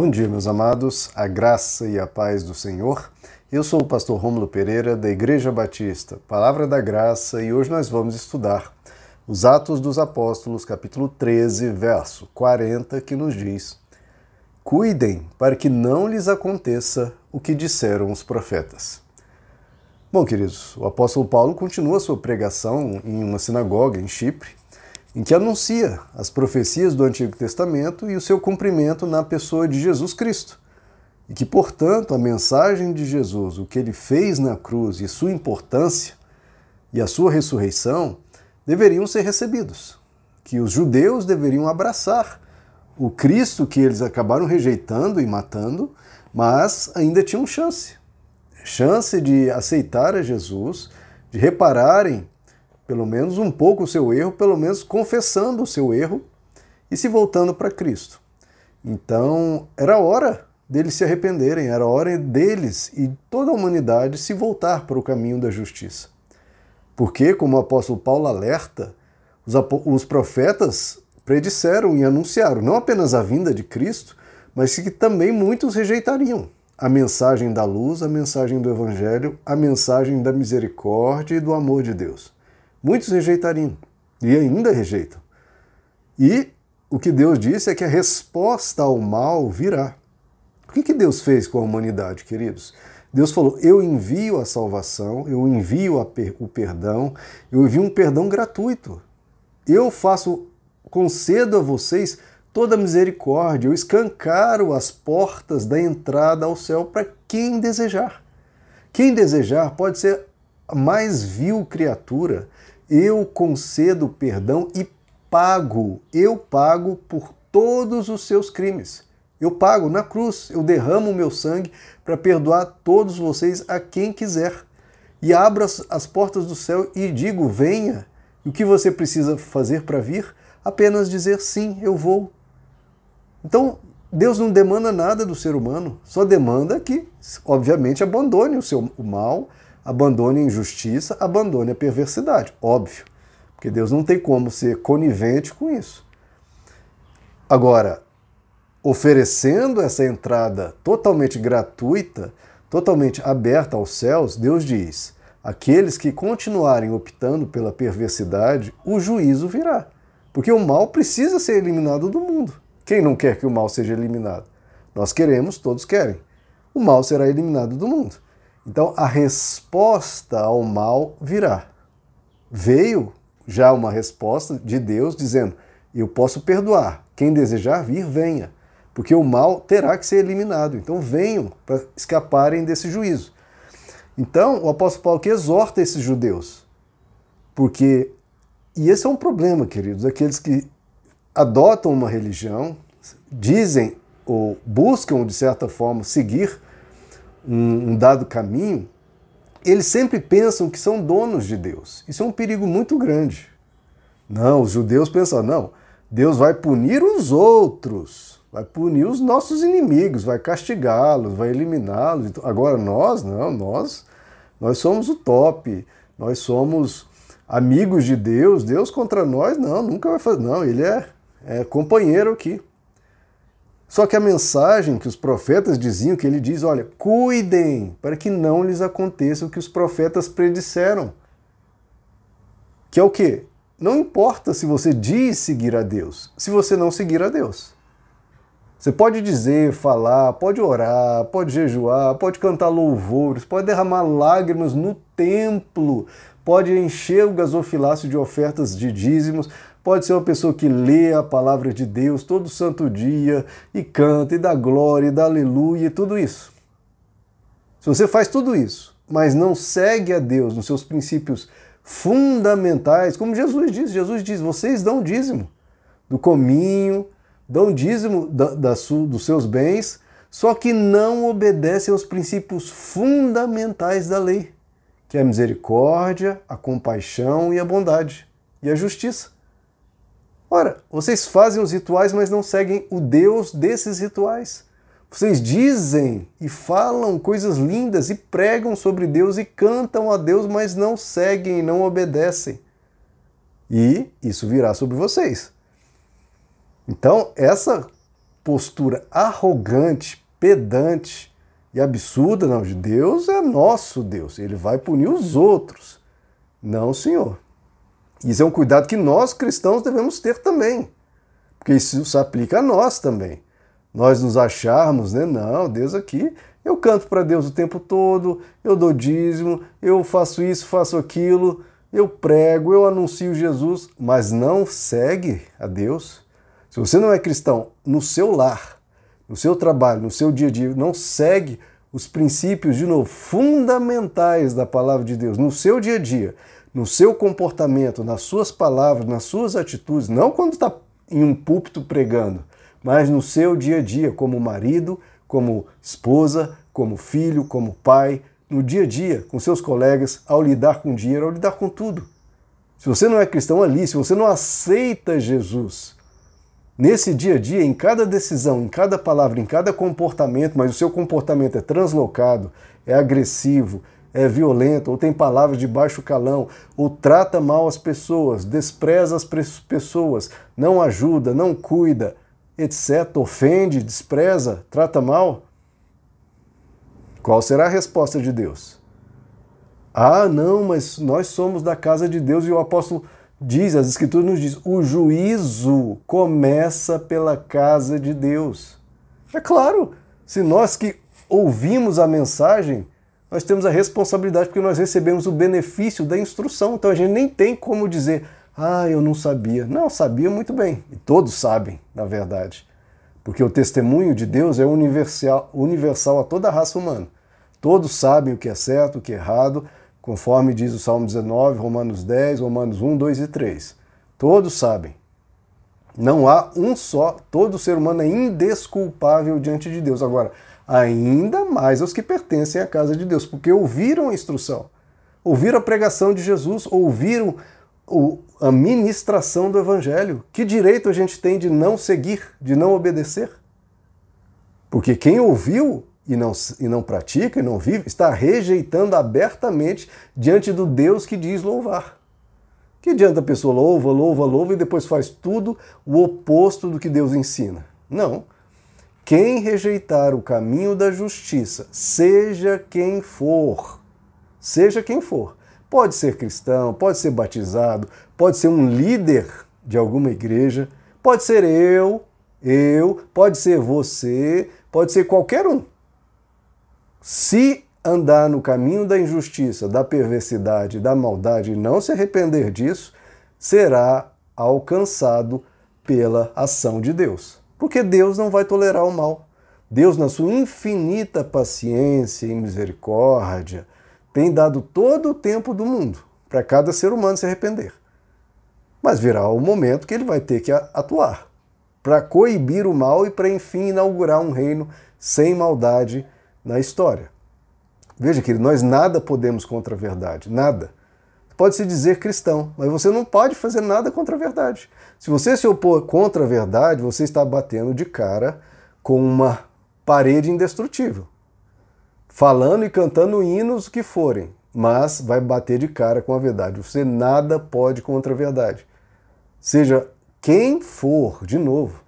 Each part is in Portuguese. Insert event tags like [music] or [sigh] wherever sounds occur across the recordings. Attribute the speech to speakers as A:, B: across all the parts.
A: Bom dia, meus amados, a graça e a paz do Senhor. Eu sou o pastor Rômulo Pereira, da Igreja Batista, Palavra da Graça, e hoje nós vamos estudar os Atos dos Apóstolos, capítulo 13, verso 40, que nos diz: Cuidem para que não lhes aconteça o que disseram os profetas. Bom, queridos, o apóstolo Paulo continua sua pregação em uma sinagoga em Chipre, em que anuncia as profecias do Antigo Testamento e o seu cumprimento na pessoa de Jesus Cristo. E que, portanto, a mensagem de Jesus, o que ele fez na cruz e sua importância e a sua ressurreição deveriam ser recebidos. Que os judeus deveriam abraçar o Cristo que eles acabaram rejeitando e matando, mas ainda tinham chance. Chance de aceitar a Jesus, de repararem pelo menos um pouco o seu erro, pelo menos confessando o seu erro e se voltando para Cristo. Então, era hora deles se arrependerem, era hora deles e toda a humanidade se voltar para o caminho da justiça. Porque, como o apóstolo Paulo alerta, os profetas predisseram e anunciaram não apenas a vinda de Cristo, mas que também muitos rejeitariam a mensagem da luz, a mensagem do Evangelho, a mensagem da misericórdia e do amor de Deus. Muitos rejeitariam e ainda rejeitam. E o que Deus disse é que a resposta ao mal virá. O que, que Deus fez com a humanidade, queridos? Deus falou: Eu envio a salvação, eu envio per o perdão, eu envio um perdão gratuito. Eu faço, concedo a vocês toda a misericórdia, eu escancaro as portas da entrada ao céu para quem desejar. Quem desejar pode ser mais vil criatura, eu concedo perdão e pago, eu pago por todos os seus crimes. Eu pago na cruz, eu derramo o meu sangue para perdoar todos vocês a quem quiser. E abro as, as portas do céu e digo: venha. E o que você precisa fazer para vir? Apenas dizer sim, eu vou. Então, Deus não demanda nada do ser humano, só demanda que, obviamente, abandone o seu o mal, abandone a injustiça, abandone a perversidade. Óbvio, porque Deus não tem como ser conivente com isso. Agora, oferecendo essa entrada totalmente gratuita, totalmente aberta aos céus, Deus diz: aqueles que continuarem optando pela perversidade, o juízo virá. Porque o mal precisa ser eliminado do mundo. Quem não quer que o mal seja eliminado? Nós queremos, todos querem. O mal será eliminado do mundo. Então a resposta ao mal virá. Veio já uma resposta de Deus dizendo: Eu posso perdoar. Quem desejar vir, venha. Porque o mal terá que ser eliminado. Então venham para escaparem desse juízo. Então o apóstolo Paulo que exorta esses judeus. Porque, e esse é um problema, queridos, aqueles que adotam uma religião, dizem ou buscam, de certa forma, seguir um, um dado caminho, eles sempre pensam que são donos de Deus. Isso é um perigo muito grande. Não, os judeus pensam, não, Deus vai punir os outros, vai punir os nossos inimigos, vai castigá-los, vai eliminá-los. Então, agora nós, não, nós, nós somos o top, nós somos amigos de Deus, Deus contra nós, não, nunca vai fazer, não, ele é, é companheiro aqui. Só que a mensagem que os profetas diziam, que ele diz, olha, cuidem para que não lhes aconteça o que os profetas predisseram. Que é o quê? Não importa se você diz seguir a Deus, se você não seguir a Deus. Você pode dizer, falar, pode orar, pode jejuar, pode cantar louvores, pode derramar lágrimas no templo, pode encher o gasofilácio de ofertas de dízimos, Pode ser uma pessoa que lê a palavra de Deus todo santo dia e canta e dá glória e dá aleluia e tudo isso. Se você faz tudo isso, mas não segue a Deus nos seus princípios fundamentais, como Jesus diz, Jesus diz: vocês dão dízimo do cominho, dão dízimo da, da, dos seus bens, só que não obedecem aos princípios fundamentais da lei, que é a misericórdia, a compaixão e a bondade e a justiça. Ora, vocês fazem os rituais, mas não seguem o Deus desses rituais. Vocês dizem e falam coisas lindas e pregam sobre Deus e cantam a Deus, mas não seguem e não obedecem. E isso virá sobre vocês. Então, essa postura arrogante, pedante e absurda, não. De Deus é nosso Deus. Ele vai punir os outros. Não, Senhor. Isso é um cuidado que nós cristãos devemos ter também. Porque isso se aplica a nós também. Nós nos acharmos, né? Não, Deus aqui, eu canto para Deus o tempo todo, eu dou dízimo, eu faço isso, faço aquilo, eu prego, eu anuncio Jesus, mas não segue a Deus. Se você não é cristão no seu lar, no seu trabalho, no seu dia a dia, não segue os princípios, de novo, fundamentais da palavra de Deus no seu dia a dia, no seu comportamento, nas suas palavras, nas suas atitudes, não quando está em um púlpito pregando, mas no seu dia a dia, como marido, como esposa, como filho, como pai, no dia a dia, com seus colegas, ao lidar com dinheiro, ao lidar com tudo. Se você não é cristão ali, se você não aceita Jesus, nesse dia a dia, em cada decisão, em cada palavra, em cada comportamento, mas o seu comportamento é translocado, é agressivo, é violento, ou tem palavras de baixo calão, ou trata mal as pessoas, despreza as pessoas, não ajuda, não cuida, etc., ofende, despreza, trata mal, qual será a resposta de Deus? Ah, não, mas nós somos da casa de Deus e o apóstolo diz, as escrituras nos diz, o juízo começa pela casa de Deus. É claro, se nós que ouvimos a mensagem, nós temos a responsabilidade porque nós recebemos o benefício da instrução. Então a gente nem tem como dizer, ah, eu não sabia. Não, sabia muito bem. E todos sabem, na verdade. Porque o testemunho de Deus é universal, universal a toda a raça humana. Todos sabem o que é certo, o que é errado, conforme diz o Salmo 19, Romanos 10, Romanos 1, 2 e 3. Todos sabem. Não há um só, todo ser humano é indesculpável diante de Deus. Agora, ainda mais os que pertencem à casa de Deus, porque ouviram a instrução, ouviram a pregação de Jesus, ouviram a ministração do Evangelho. Que direito a gente tem de não seguir, de não obedecer? Porque quem ouviu e não, e não pratica e não vive está rejeitando abertamente diante do Deus que diz louvar. Que adianta a pessoa louva, louva, louva e depois faz tudo o oposto do que Deus ensina? Não. Quem rejeitar o caminho da justiça, seja quem for, seja quem for, pode ser cristão, pode ser batizado, pode ser um líder de alguma igreja, pode ser eu, eu, pode ser você, pode ser qualquer um. Se andar no caminho da injustiça, da perversidade, da maldade e não se arrepender disso, será alcançado pela ação de Deus. Porque Deus não vai tolerar o mal. Deus, na sua infinita paciência e misericórdia, tem dado todo o tempo do mundo para cada ser humano se arrepender. Mas virá o momento que ele vai ter que atuar para coibir o mal e para enfim inaugurar um reino sem maldade na história. Veja, querido, nós nada podemos contra a verdade, nada. Pode se dizer cristão, mas você não pode fazer nada contra a verdade. Se você se opor contra a verdade, você está batendo de cara com uma parede indestrutível. Falando e cantando hinos que forem, mas vai bater de cara com a verdade. Você nada pode contra a verdade. Seja quem for, de novo,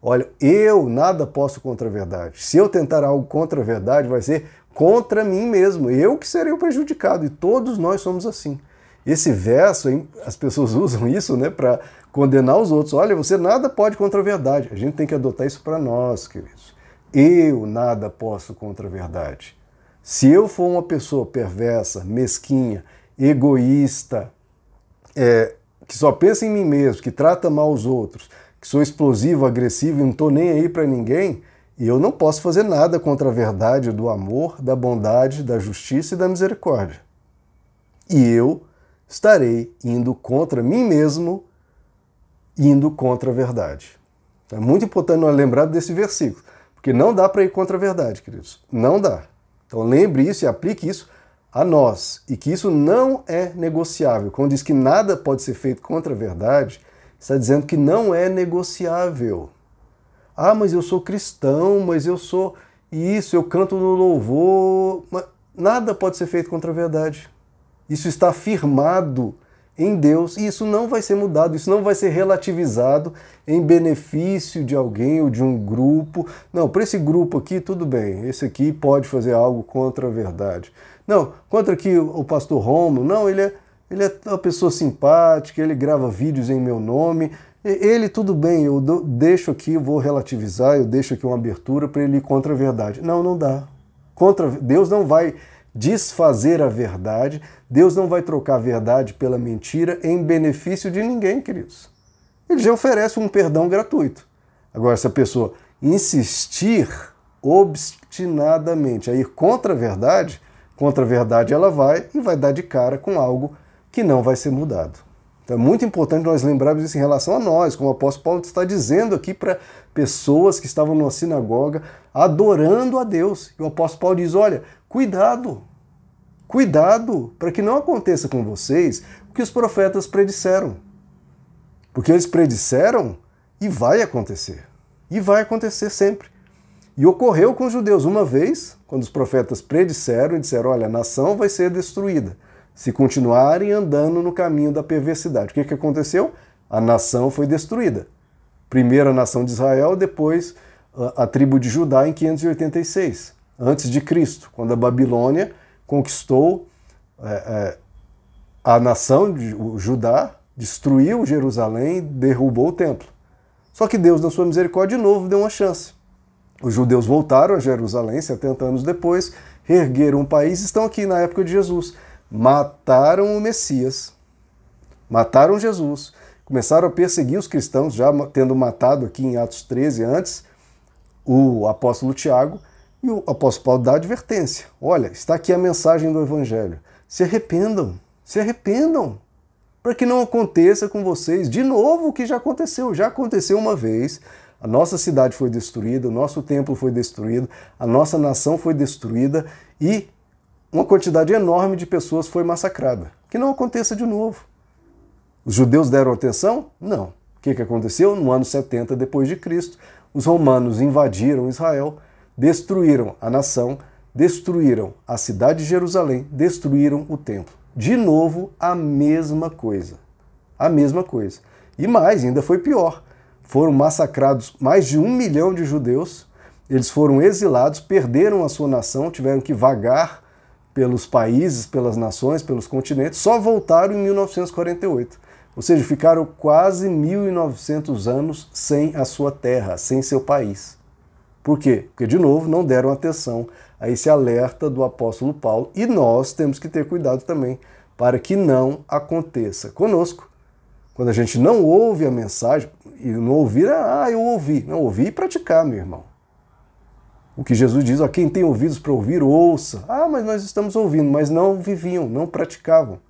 A: olha, eu nada posso contra a verdade. Se eu tentar algo contra a verdade, vai ser contra mim mesmo. Eu que serei o prejudicado. E todos nós somos assim. Esse verso, as pessoas [laughs] usam isso né, para condenar os outros. Olha, você nada pode contra a verdade. A gente tem que adotar isso para nós, queridos. Eu nada posso contra a verdade. Se eu for uma pessoa perversa, mesquinha, egoísta, é, que só pensa em mim mesmo, que trata mal os outros, que sou explosivo, agressivo e não estou nem aí para ninguém, eu não posso fazer nada contra a verdade do amor, da bondade, da justiça e da misericórdia. E eu estarei indo contra mim mesmo, indo contra a verdade. É muito importante nós lembrar desse versículo, porque não dá para ir contra a verdade, queridos. Não dá. Então lembre isso e aplique isso a nós, e que isso não é negociável. Quando diz que nada pode ser feito contra a verdade, está dizendo que não é negociável. Ah, mas eu sou cristão, mas eu sou isso, eu canto no louvor. Nada pode ser feito contra a verdade. Isso está firmado em Deus e isso não vai ser mudado, isso não vai ser relativizado em benefício de alguém ou de um grupo. Não, para esse grupo aqui, tudo bem, esse aqui pode fazer algo contra a verdade. Não, contra que o pastor Romo, não, ele é, ele é uma pessoa simpática, ele grava vídeos em meu nome. Ele, tudo bem, eu deixo aqui, vou relativizar, eu deixo aqui uma abertura para ele ir contra a verdade. Não, não dá. Contra, Deus não vai desfazer a verdade, Deus não vai trocar a verdade pela mentira em benefício de ninguém, queridos. Ele já oferece um perdão gratuito. Agora, se a pessoa insistir obstinadamente a ir contra a verdade, contra a verdade ela vai e vai dar de cara com algo que não vai ser mudado. Então é muito importante nós lembrarmos isso em relação a nós, como o apóstolo Paulo está dizendo aqui para pessoas que estavam numa sinagoga adorando a Deus. E o apóstolo Paulo diz: olha, cuidado, cuidado para que não aconteça com vocês o que os profetas predisseram. Porque eles predisseram e vai acontecer. E vai acontecer sempre. E ocorreu com os judeus uma vez, quando os profetas predisseram e disseram: olha, a nação vai ser destruída se continuarem andando no caminho da perversidade. O que, que aconteceu? A nação foi destruída. Primeiro a nação de Israel, depois a, a tribo de Judá em 586, antes de Cristo, quando a Babilônia conquistou é, é, a nação de Judá, destruiu Jerusalém, derrubou o templo. Só que Deus, na sua misericórdia, de novo deu uma chance. Os judeus voltaram a Jerusalém 70 anos depois, reergueram o país estão aqui na época de Jesus mataram o Messias, mataram Jesus, começaram a perseguir os cristãos, já tendo matado aqui em Atos 13 antes o apóstolo Tiago, e o apóstolo Paulo dá advertência: olha, está aqui a mensagem do Evangelho. Se arrependam, se arrependam, para que não aconteça com vocês de novo o que já aconteceu. Já aconteceu uma vez, a nossa cidade foi destruída, o nosso templo foi destruído, a nossa nação foi destruída e uma quantidade enorme de pessoas foi massacrada. Que não aconteça de novo. Os judeus deram atenção? Não. O que, aconteceu? No ano 70 depois de Cristo, os romanos invadiram Israel, destruíram a nação, destruíram a cidade de Jerusalém, destruíram o templo. De novo, a mesma coisa. A mesma coisa. E mais, ainda foi pior. Foram massacrados mais de um milhão de judeus, eles foram exilados, perderam a sua nação, tiveram que vagar pelos países, pelas nações, pelos continentes, só voltaram em 1948. Ou seja, ficaram quase 1900 anos sem a sua terra, sem seu país. Por quê? Porque, de novo, não deram atenção a esse alerta do apóstolo Paulo e nós temos que ter cuidado também para que não aconteça conosco. Quando a gente não ouve a mensagem, e não ouvir, ah, eu ouvi. Não, ouvir e praticar, meu irmão. O que Jesus diz, a quem tem ouvidos para ouvir, ouça. Ah, mas nós estamos ouvindo, mas não viviam, não praticavam.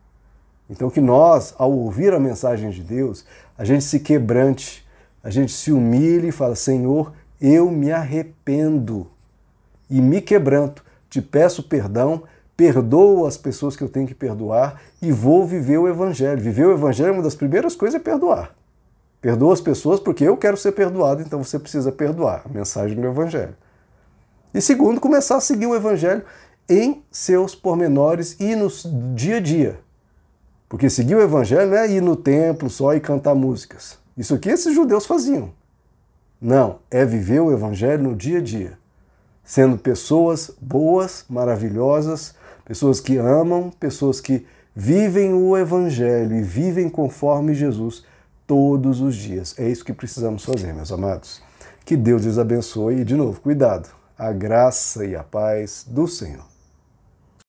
A: Então que nós, ao ouvir a mensagem de Deus, a gente se quebrante, a gente se humilhe e fala, Senhor, eu me arrependo e me quebranto, te peço perdão, perdoo as pessoas que eu tenho que perdoar e vou viver o Evangelho. Viver o Evangelho é uma das primeiras coisas é perdoar. Perdoa as pessoas porque eu quero ser perdoado, então você precisa perdoar. A mensagem do Evangelho. E segundo, começar a seguir o Evangelho em seus pormenores e no dia a dia. Porque seguir o Evangelho não é ir no templo só e cantar músicas. Isso aqui esses judeus faziam. Não, é viver o Evangelho no dia a dia. Sendo pessoas boas, maravilhosas, pessoas que amam, pessoas que vivem o Evangelho e vivem conforme Jesus todos os dias. É isso que precisamos fazer, meus amados. Que Deus lhes abençoe e, de novo, cuidado a graça e a paz do Senhor.